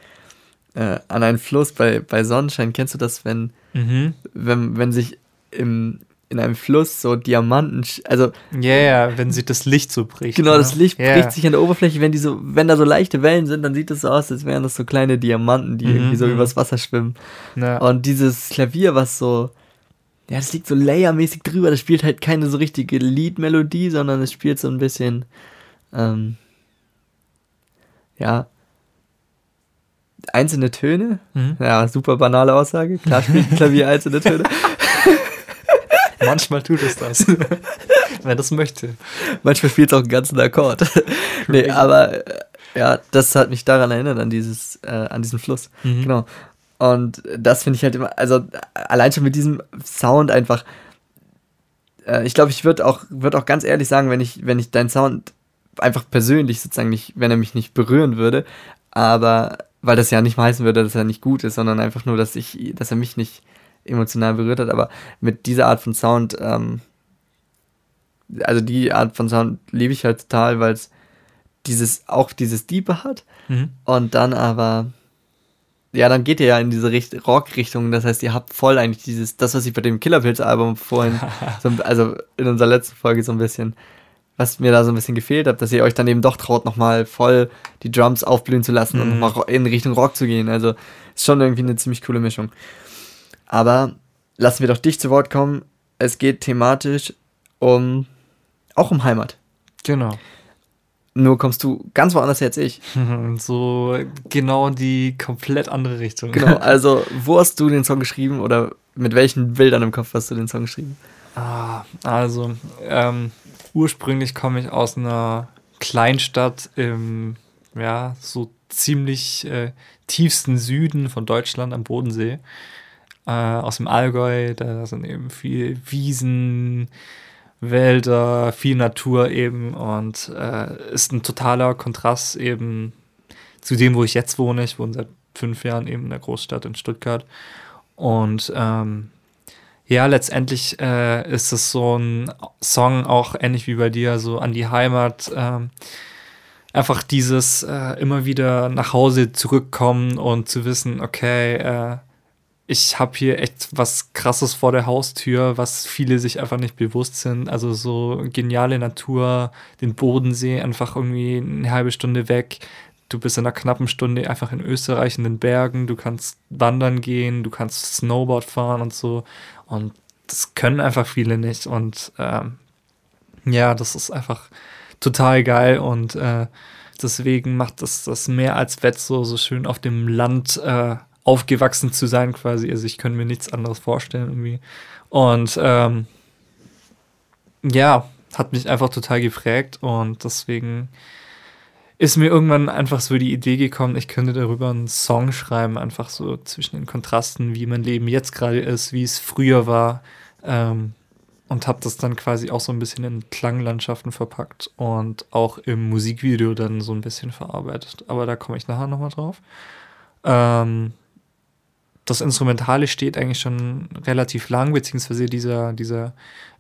äh, an einen Fluss bei, bei Sonnenschein. Kennst du das, wenn, Mhm. wenn, wenn sich im, in einem Fluss so Diamanten, also Ja, ja, wenn sich das Licht so bricht. genau, ne? das Licht ja. bricht sich an der Oberfläche, wenn die so, wenn da so leichte Wellen sind, dann sieht es so aus, als wären das so kleine Diamanten, die Mhm, irgendwie so mhm. übers Wasser schwimmen. Ja. Und dieses Klavier, was so, ja, das liegt so layermäßig drüber. Das spielt halt keine so richtige Liedmelodie, sondern es spielt so ein bisschen, ähm, ja, einzelne Töne. Mhm. Ja, super banale Aussage. Klar spielt ein Klavier einzelne Töne. (laughs) Manchmal tut es das. (laughs) Wenn das möchte. Manchmal spielt es auch einen ganzen Akkord. (laughs) nee, aber äh, ja, das hat mich daran erinnert, an dieses, äh, an diesen Fluss. Mhm. Genau. Und das finde ich halt immer, also allein schon mit diesem Sound einfach. Äh, ich glaube, ich würde auch, würd auch ganz ehrlich sagen, wenn ich, wenn ich deinen Sound einfach persönlich sozusagen nicht, wenn er mich nicht berühren würde, aber weil das ja nicht mal heißen würde, dass er nicht gut ist, sondern einfach nur, dass ich, dass er mich nicht emotional berührt hat, aber mit dieser Art von Sound, ähm, also die Art von Sound liebe ich halt total, weil es dieses, auch dieses Diepe hat. Mhm. und dann aber, ja, dann geht ihr ja in diese Richt Rock-Richtung, das heißt, ihr habt voll eigentlich dieses, das, was ich bei dem Killerpilz-Album vorhin, (laughs) so, also in unserer letzten Folge so ein bisschen, was mir da so ein bisschen gefehlt hat, dass ihr euch dann eben doch traut, nochmal voll die Drums aufblühen zu lassen und Mhm. nochmal in Richtung Rock zu gehen. Also ist schon irgendwie eine ziemlich coole Mischung. Aber lassen wir doch dich zu Wort kommen. Es geht thematisch um auch um Heimat. Genau. Nur kommst du ganz woanders her als ich. (laughs) So genau die komplett andere Richtung. Genau, (laughs) also wo hast du den Song geschrieben oder mit welchen Bildern im Kopf hast du den Song geschrieben? Ah, also, ähm, ursprünglich komme ich aus einer Kleinstadt im, ja, so ziemlich äh, tiefsten Süden von Deutschland am Bodensee. Äh, aus dem Allgäu, da sind eben viel Wiesen, Wälder, viel Natur eben und äh, ist ein totaler Kontrast eben zu dem, wo ich jetzt wohne. Ich wohne seit fünf Jahren eben in der Großstadt in Stuttgart. Und ähm, ja, letztendlich äh, ist es so ein Song auch ähnlich wie bei dir, so an die Heimat. Ähm, einfach dieses äh, immer wieder nach Hause zurückkommen und zu wissen, okay, äh, ich habe hier echt was Krasses vor der Haustür, was viele sich einfach nicht bewusst sind. Also so geniale Natur, den Bodensee einfach irgendwie eine halbe Stunde weg. Du bist in einer knappen Stunde einfach in Österreich in den Bergen. Du kannst wandern gehen, du kannst Snowboard fahren und so. Und das können einfach viele nicht. Und ähm, ja, das ist einfach total geil und äh, deswegen macht das das mehr als wett, so, so schön auf dem Land äh, aufgewachsen zu sein, quasi. Also ich könnte mir nichts anderes vorstellen irgendwie. Und ähm, ja, hat mich einfach total geprägt und deswegen ist mir irgendwann einfach so die Idee gekommen, ich könnte darüber einen Song schreiben, einfach so zwischen den Kontrasten, wie mein Leben jetzt gerade ist, wie es früher war. Ähm, und habe das dann quasi auch so ein bisschen in Klanglandschaften verpackt und auch im Musikvideo dann so ein bisschen verarbeitet. Aber da komme ich nachher nochmal drauf. Ähm, das Instrumentale steht eigentlich schon relativ lang, beziehungsweise dieser, dieser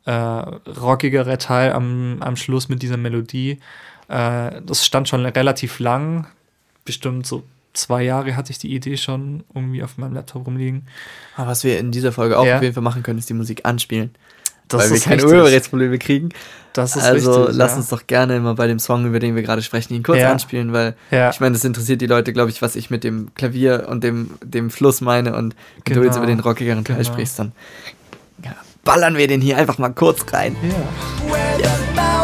äh, rockigere Teil am, am Schluss mit dieser Melodie. Äh, das stand schon relativ lang, bestimmt so zwei Jahre hatte ich die Idee schon irgendwie auf meinem Laptop rumliegen. Aber was wir in dieser Folge auch Ja. auf jeden Fall machen können, ist die Musik anspielen. Das weil wir keine. Urheberrechtsprobleme kriegen. Das ist also richtig, lass ja. uns doch gerne mal bei dem Song, über den wir gerade sprechen, ihn kurz Ja. anspielen, weil Ja. ich meine, das interessiert die Leute, glaube ich, was ich mit dem Klavier und dem, dem Fluss meine. Und wenn du Genau. jetzt über den rockigeren Teil Genau. sprichst, dann ja, ballern wir den hier einfach mal kurz rein. Ja.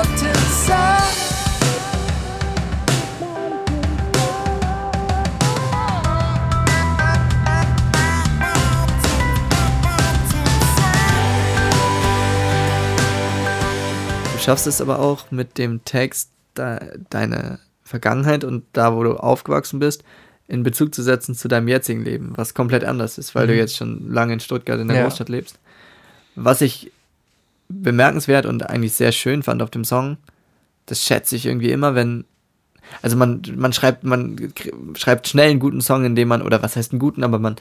Schaffst es aber auch mit dem Text de deine Vergangenheit und da, wo du aufgewachsen bist, in Bezug zu setzen zu deinem jetzigen Leben, was komplett anders ist, weil du Mhm. jetzt schon lange in Stuttgart in der Ja. Großstadt lebst. Was ich bemerkenswert und eigentlich sehr schön fand auf dem Song, das schätze ich irgendwie immer, wenn also man, man schreibt, man schreibt schnell einen guten Song, indem man, oder was heißt einen guten, aber man,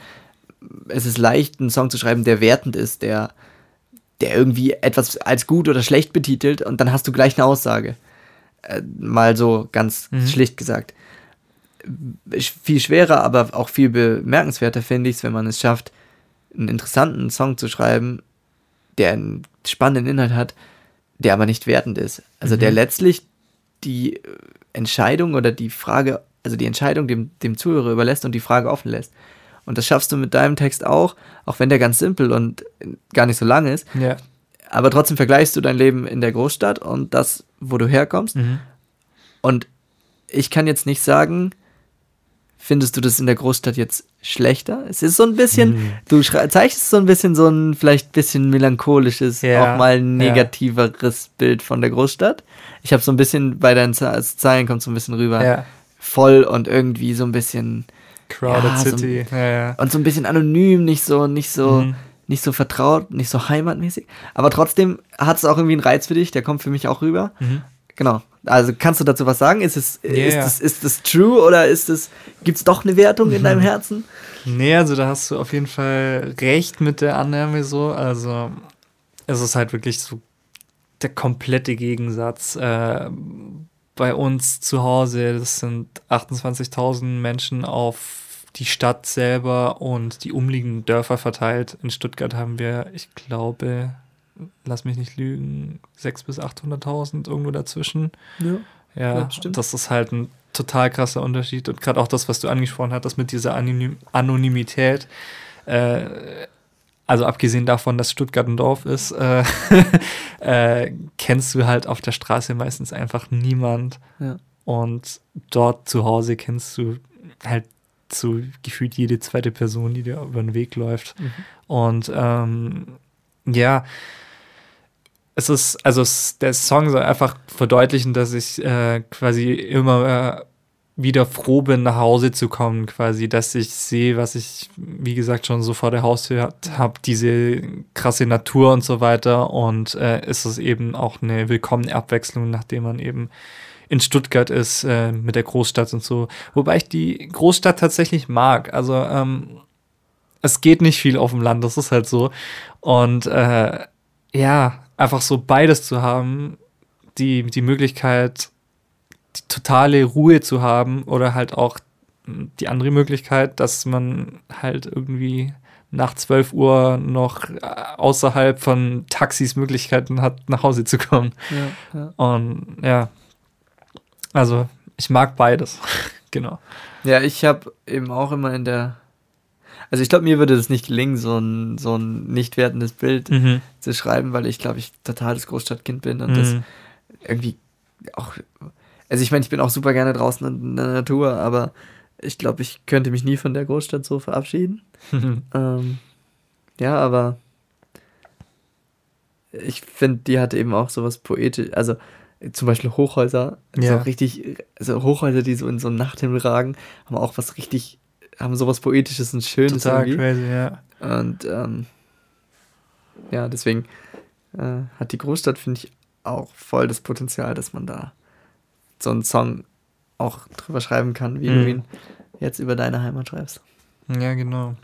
es ist leicht, einen Song zu schreiben, der wertend ist, der, der irgendwie etwas als gut oder schlecht betitelt und dann hast du gleich eine Aussage. Äh, mal so ganz Mhm. schlicht gesagt. Viel schwerer, aber auch viel bemerkenswerter finde ich es, wenn man es schafft, einen interessanten Song zu schreiben, der einen spannenden Inhalt hat, der aber nicht wertend ist. Also der Mhm. letztlich die äh, Entscheidung oder die Frage, also die Entscheidung dem, dem Zuhörer überlässt und die Frage offen lässt. Und das schaffst du mit deinem Text auch, auch wenn der ganz simpel und gar nicht so lang ist. Ja. Aber trotzdem vergleichst du dein Leben in der Großstadt und das, wo du herkommst. Mhm. Und ich kann jetzt nicht sagen, findest du das in der Großstadt jetzt schlechter? Es ist so ein bisschen, Mhm. du zeichnest so ein bisschen so ein vielleicht bisschen melancholisches, Ja, auch mal ja. negativeres Bild von der Großstadt. Ich habe so ein bisschen bei deinen Ze- Zeilen kommt so ein bisschen rüber. Ja. Voll und irgendwie so ein bisschen Crowded Ja, so- City. ja, ja. und so ein bisschen anonym, nicht so, nicht so, Mhm. nicht so vertraut, nicht so heimatmäßig. Aber trotzdem hat es auch irgendwie einen Reiz für dich, der kommt für mich auch rüber. Mhm. Genau. Also kannst du dazu was sagen? Ist es, ist Ja. es, ist es true oder ist es, gibt es doch eine Wertung in Mhm. deinem Herzen? Nee, also da hast du auf jeden Fall recht mit der Annahme so. Also es ist halt wirklich so der komplette Gegensatz. Äh, bei uns zu Hause, das sind 28.000 Menschen auf die Stadt selber und die umliegenden Dörfer verteilt. In Stuttgart haben wir, ich glaube, lass mich nicht lügen, 600.000 bis 800.000 irgendwo dazwischen. Ja. Ja, Ja, stimmt. das ist halt ein total krasser Unterschied. Und gerade auch das, was du angesprochen hattest mit dieser Anonym Anonymität. Äh, also abgesehen davon, dass Stuttgart ein Dorf ist, äh, (laughs) äh, kennst du halt auf der Straße meistens einfach niemand. Ja. Und dort zu Hause kennst du halt so gefühlt jede zweite Person, die dir über den Weg läuft. Und ähm, ja, es ist, also es, der Song soll einfach verdeutlichen, dass ich äh, quasi immer äh, wieder froh bin, nach Hause zu kommen, quasi, dass ich sehe, was ich, wie gesagt, schon so vor der Haustür habe, diese krasse Natur und so weiter. Und äh, ist es eben auch eine willkommene Abwechslung, nachdem man eben in Stuttgart ist, äh, mit der Großstadt und so. Wobei ich die Großstadt tatsächlich mag. Also, ähm, es geht nicht viel auf dem Land, das ist halt so. Und äh, ja, einfach so beides zu haben, die, die Möglichkeit, die totale Ruhe zu haben oder halt auch die andere Möglichkeit, dass man halt irgendwie nach 12 Uhr noch äh, außerhalb von Taxis Möglichkeiten hat, nach Hause zu kommen. Ja, ja. Und ja, also ich mag beides. (laughs) genau. ja ich habe eben auch immer in der. Also ich glaube, mir würde das nicht gelingen, so ein, so ein nicht wertendes Bild Mhm. zu schreiben, weil ich glaube, ich total das Großstadtkind bin und das Mhm. irgendwie auch. Also ich meine, ich bin auch super gerne draußen in der Natur, aber ich glaube, ich könnte mich nie von der Großstadt so verabschieden. (laughs) Ähm, ja, aber ich finde, die hat eben auch sowas poetisch, also zum Beispiel Hochhäuser, Ja. auch richtig, also Hochhäuser, die so in so einen Nachthimmel ragen, haben auch was richtig, haben sowas Poetisches und Schönes Total irgendwie. crazy, ja. Und ähm, ja, deswegen äh, hat die Großstadt, finde ich, auch voll das Potenzial, dass man da so einen Song auch drüber schreiben kann, wie du Mhm. ihn jetzt über deine Heimat schreibst. Ja, genau.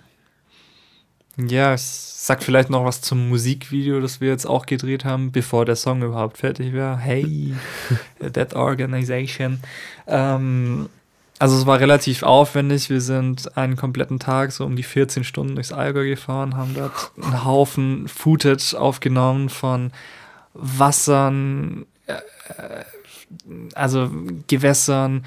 Ja, ich sag vielleicht noch was zum Musikvideo, das wir jetzt auch gedreht haben, bevor der Song überhaupt fertig war. Hey, (laughs) that organization. Ähm, also es war relativ aufwendig. Wir sind einen kompletten Tag, so um die 14 Stunden durchs Allgäu gefahren, haben dort einen Haufen Footage aufgenommen von Wassern, äh, also Gewässern.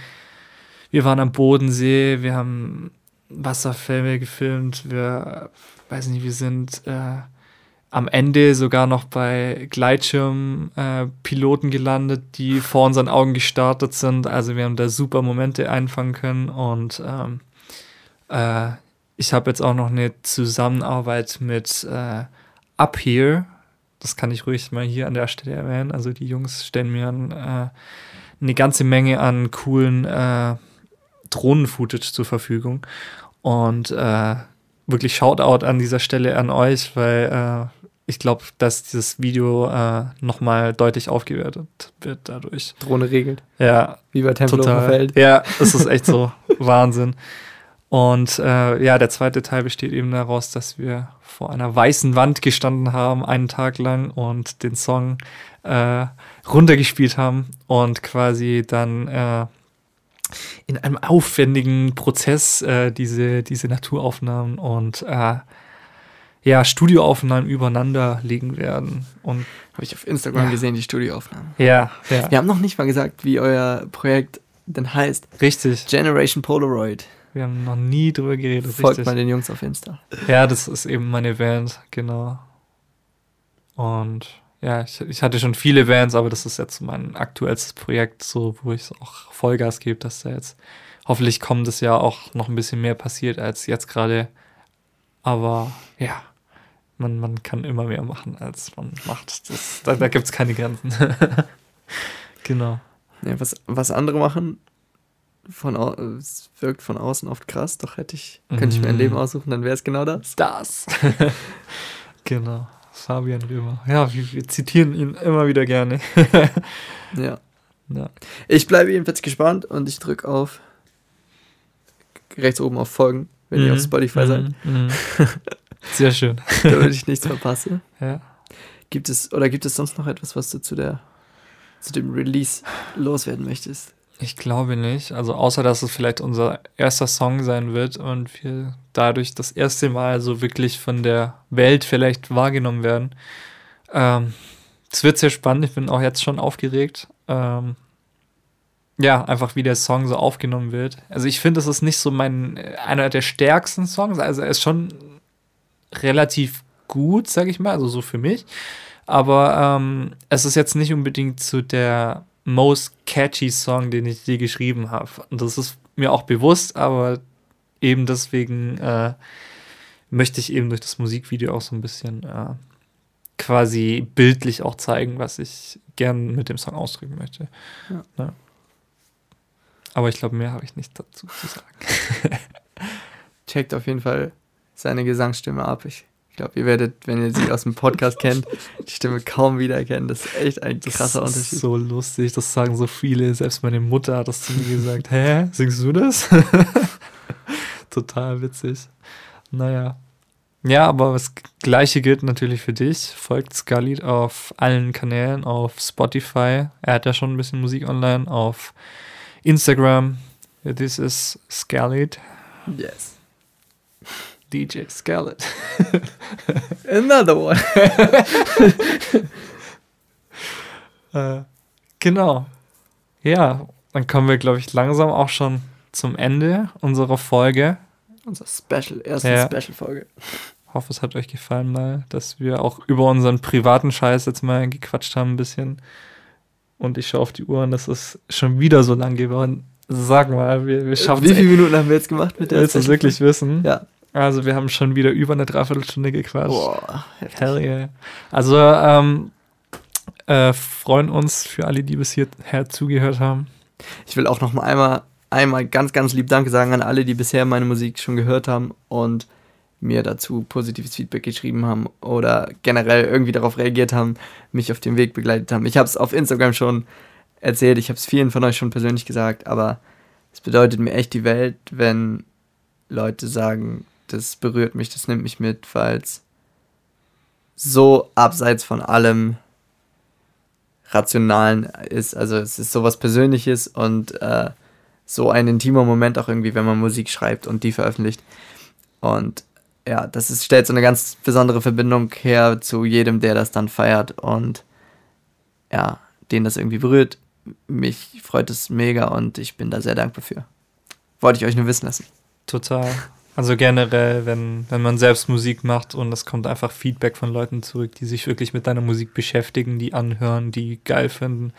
Wir waren am Bodensee, wir haben Wasserfälle gefilmt, wir, weiß nicht, wir sind äh, am Ende sogar noch bei Gleitschirmpiloten äh, gelandet, die vor unseren Augen gestartet sind. Also wir haben da super Momente einfangen können und ähm, äh, ich habe jetzt auch noch eine Zusammenarbeit mit äh, Up Here. Das kann ich ruhig mal hier an der Stelle erwähnen. Also die Jungs stellen mir ein, äh, eine ganze Menge an coolen äh, Drohnen-Footage zur Verfügung. Und äh, wirklich Shoutout an dieser Stelle an euch, weil äh, ich glaube, dass dieses Video äh, nochmal deutlich aufgewertet wird dadurch. Drohne regelt. Ja, Wie bei total. Feld. Ja, es ist echt so (laughs) Wahnsinn. Und äh, ja, der zweite Teil besteht eben daraus, dass wir vor einer weißen Wand gestanden haben, einen Tag lang und den Song äh, runtergespielt haben und quasi dann äh, in einem aufwendigen Prozess äh, diese, diese Naturaufnahmen und äh, ja, Studioaufnahmen übereinander legen werden. Und Habe ich auf Instagram Ja. gesehen, die Studioaufnahmen. ja, ja, Wir haben noch nicht mal gesagt, wie euer Projekt denn heißt. richtig. Generation Polaroid. Wir haben noch nie drüber geredet. Folgt richtig. mal den Jungs auf Insta. Ja, das ist eben meine Band, genau. Und ja, ich, ich hatte schon viele Bands, aber das ist jetzt mein aktuellstes Projekt, so wo ich auch Vollgas gebe, dass da jetzt hoffentlich kommendes Jahr auch noch ein bisschen mehr passiert als jetzt gerade. Aber ja, man, man kann immer mehr machen, als man macht. Das, da da gibt es keine Grenzen. (laughs) genau. Ja, was, was andere machen, von es wirkt von außen oft krass, doch hätte ich, könnte ich mir ein Mhm. Leben aussuchen, dann wäre es genau das. Das. (laughs) genau. Fabian Römer. Ja, wir, wir zitieren ihn immer wieder gerne. (laughs) Ja. ja. Ich bleibe jedenfalls gespannt und ich drücke auf rechts oben auf Folgen, wenn ihr auf Mhm, Spotify seid, mhm, mhm. Sehr schön. (laughs) damit ich nichts verpasse. (laughs) Ja. Gibt es, oder gibt es sonst noch etwas, was du zu der zu dem Release loswerden möchtest? Ich glaube nicht. Also außer dass es vielleicht unser erster Song sein wird und wir dadurch das erste Mal so wirklich von der Welt vielleicht wahrgenommen werden. Ähm, es wird sehr spannend. Ich bin auch jetzt schon aufgeregt. Ähm, ja, einfach wie der Song so aufgenommen wird. Also ich finde, es ist nicht so mein einer der stärksten Songs. Also er ist schon relativ gut, sag ich mal, also so für mich. Aber ähm, es ist jetzt nicht unbedingt so der most catchy Song, den ich je geschrieben habe. Und das ist mir auch bewusst, aber eben deswegen äh, möchte ich eben durch das Musikvideo auch so ein bisschen äh, quasi bildlich auch zeigen, was ich gern mit dem Song ausdrücken möchte. Ja. Ja. Aber ich glaube, mehr habe ich nicht dazu zu sagen. (laughs) Checkt auf jeden Fall seine Gesangsstimme ab. Ich glaube, ihr werdet, wenn ihr sie aus dem Podcast kennt, die Stimme kaum wiedererkennen. Das ist echt ein krasser das Unterschied. ist so lustig, das sagen so viele. Selbst meine Mutter hat das zu mir gesagt. (laughs) Hä, singst du das? (laughs) Total witzig. Naja. Ja, aber das Gleiche gilt natürlich für dich. Folgt Scully auf allen Kanälen, auf Spotify. Er hat ja schon ein bisschen Musik online, auf Instagram. This is Scarlett, Yes. DJ Scarlett. Another one. (laughs) Äh, genau. Ja, dann kommen wir, glaube ich, langsam auch schon zum Ende unserer Folge. Unser Special, erste Ja. Special-Folge. hoffe, es hat euch gefallen mal, dass wir auch über unseren privaten Scheiß jetzt mal gequatscht haben ein bisschen. Und ich schaue auf die Uhr und das ist schon wieder so lang geworden. Sag mal, wir, wir schaffen Wie viele Minuten haben wir jetzt gemacht mit der Willst du es wirklich wissen? Ja. Also wir haben schon wieder über eine Dreiviertelstunde gequatscht. Boah. Hell yeah. Also ähm, äh, freuen uns für alle, die bis hierher zugehört haben. Ich will auch noch mal einmal, einmal ganz, ganz lieb Danke sagen an alle, die bisher meine Musik schon gehört haben und mir dazu positives Feedback geschrieben haben oder generell irgendwie darauf reagiert haben, mich auf dem Weg begleitet haben. Ich habe es auf Instagram schon erzählt, ich habe es vielen von euch schon persönlich gesagt, aber es bedeutet mir echt die Welt, wenn Leute sagen, das berührt mich, das nimmt mich mit, weil es so abseits von allem Rationalen ist. Also es ist sowas Persönliches und äh, so ein intimer Moment auch irgendwie, wenn man Musik schreibt und die veröffentlicht. Und ja, das ist, stellt so eine ganz besondere Verbindung her zu jedem, der das dann feiert und ja, den das irgendwie berührt. Mich freut es mega und ich bin da sehr dankbar für. Wollte ich euch nur wissen lassen. Total. Also generell, wenn, wenn man selbst Musik macht und es kommt einfach Feedback von Leuten zurück, die sich wirklich mit deiner Musik beschäftigen, die anhören, die geil finden.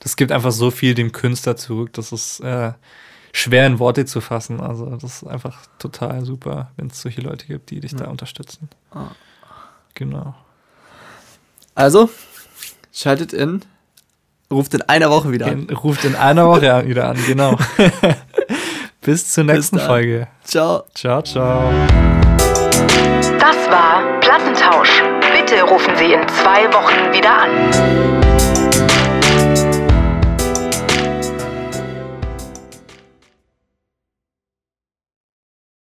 Das gibt einfach so viel dem Künstler zurück. Das ist äh, schwer in Worte zu fassen. Also das ist einfach total super, wenn es solche Leute gibt, die dich da unterstützen. Ah. Genau. Also, schaltet in, ruft in einer Woche wieder an. In, ruft in einer Woche an- wieder an, genau. (laughs) Bis zur nächsten dann. Folge. Ciao. Ciao, ciao. Das war Plattentausch. Bitte rufen Sie in zwei Wochen wieder an.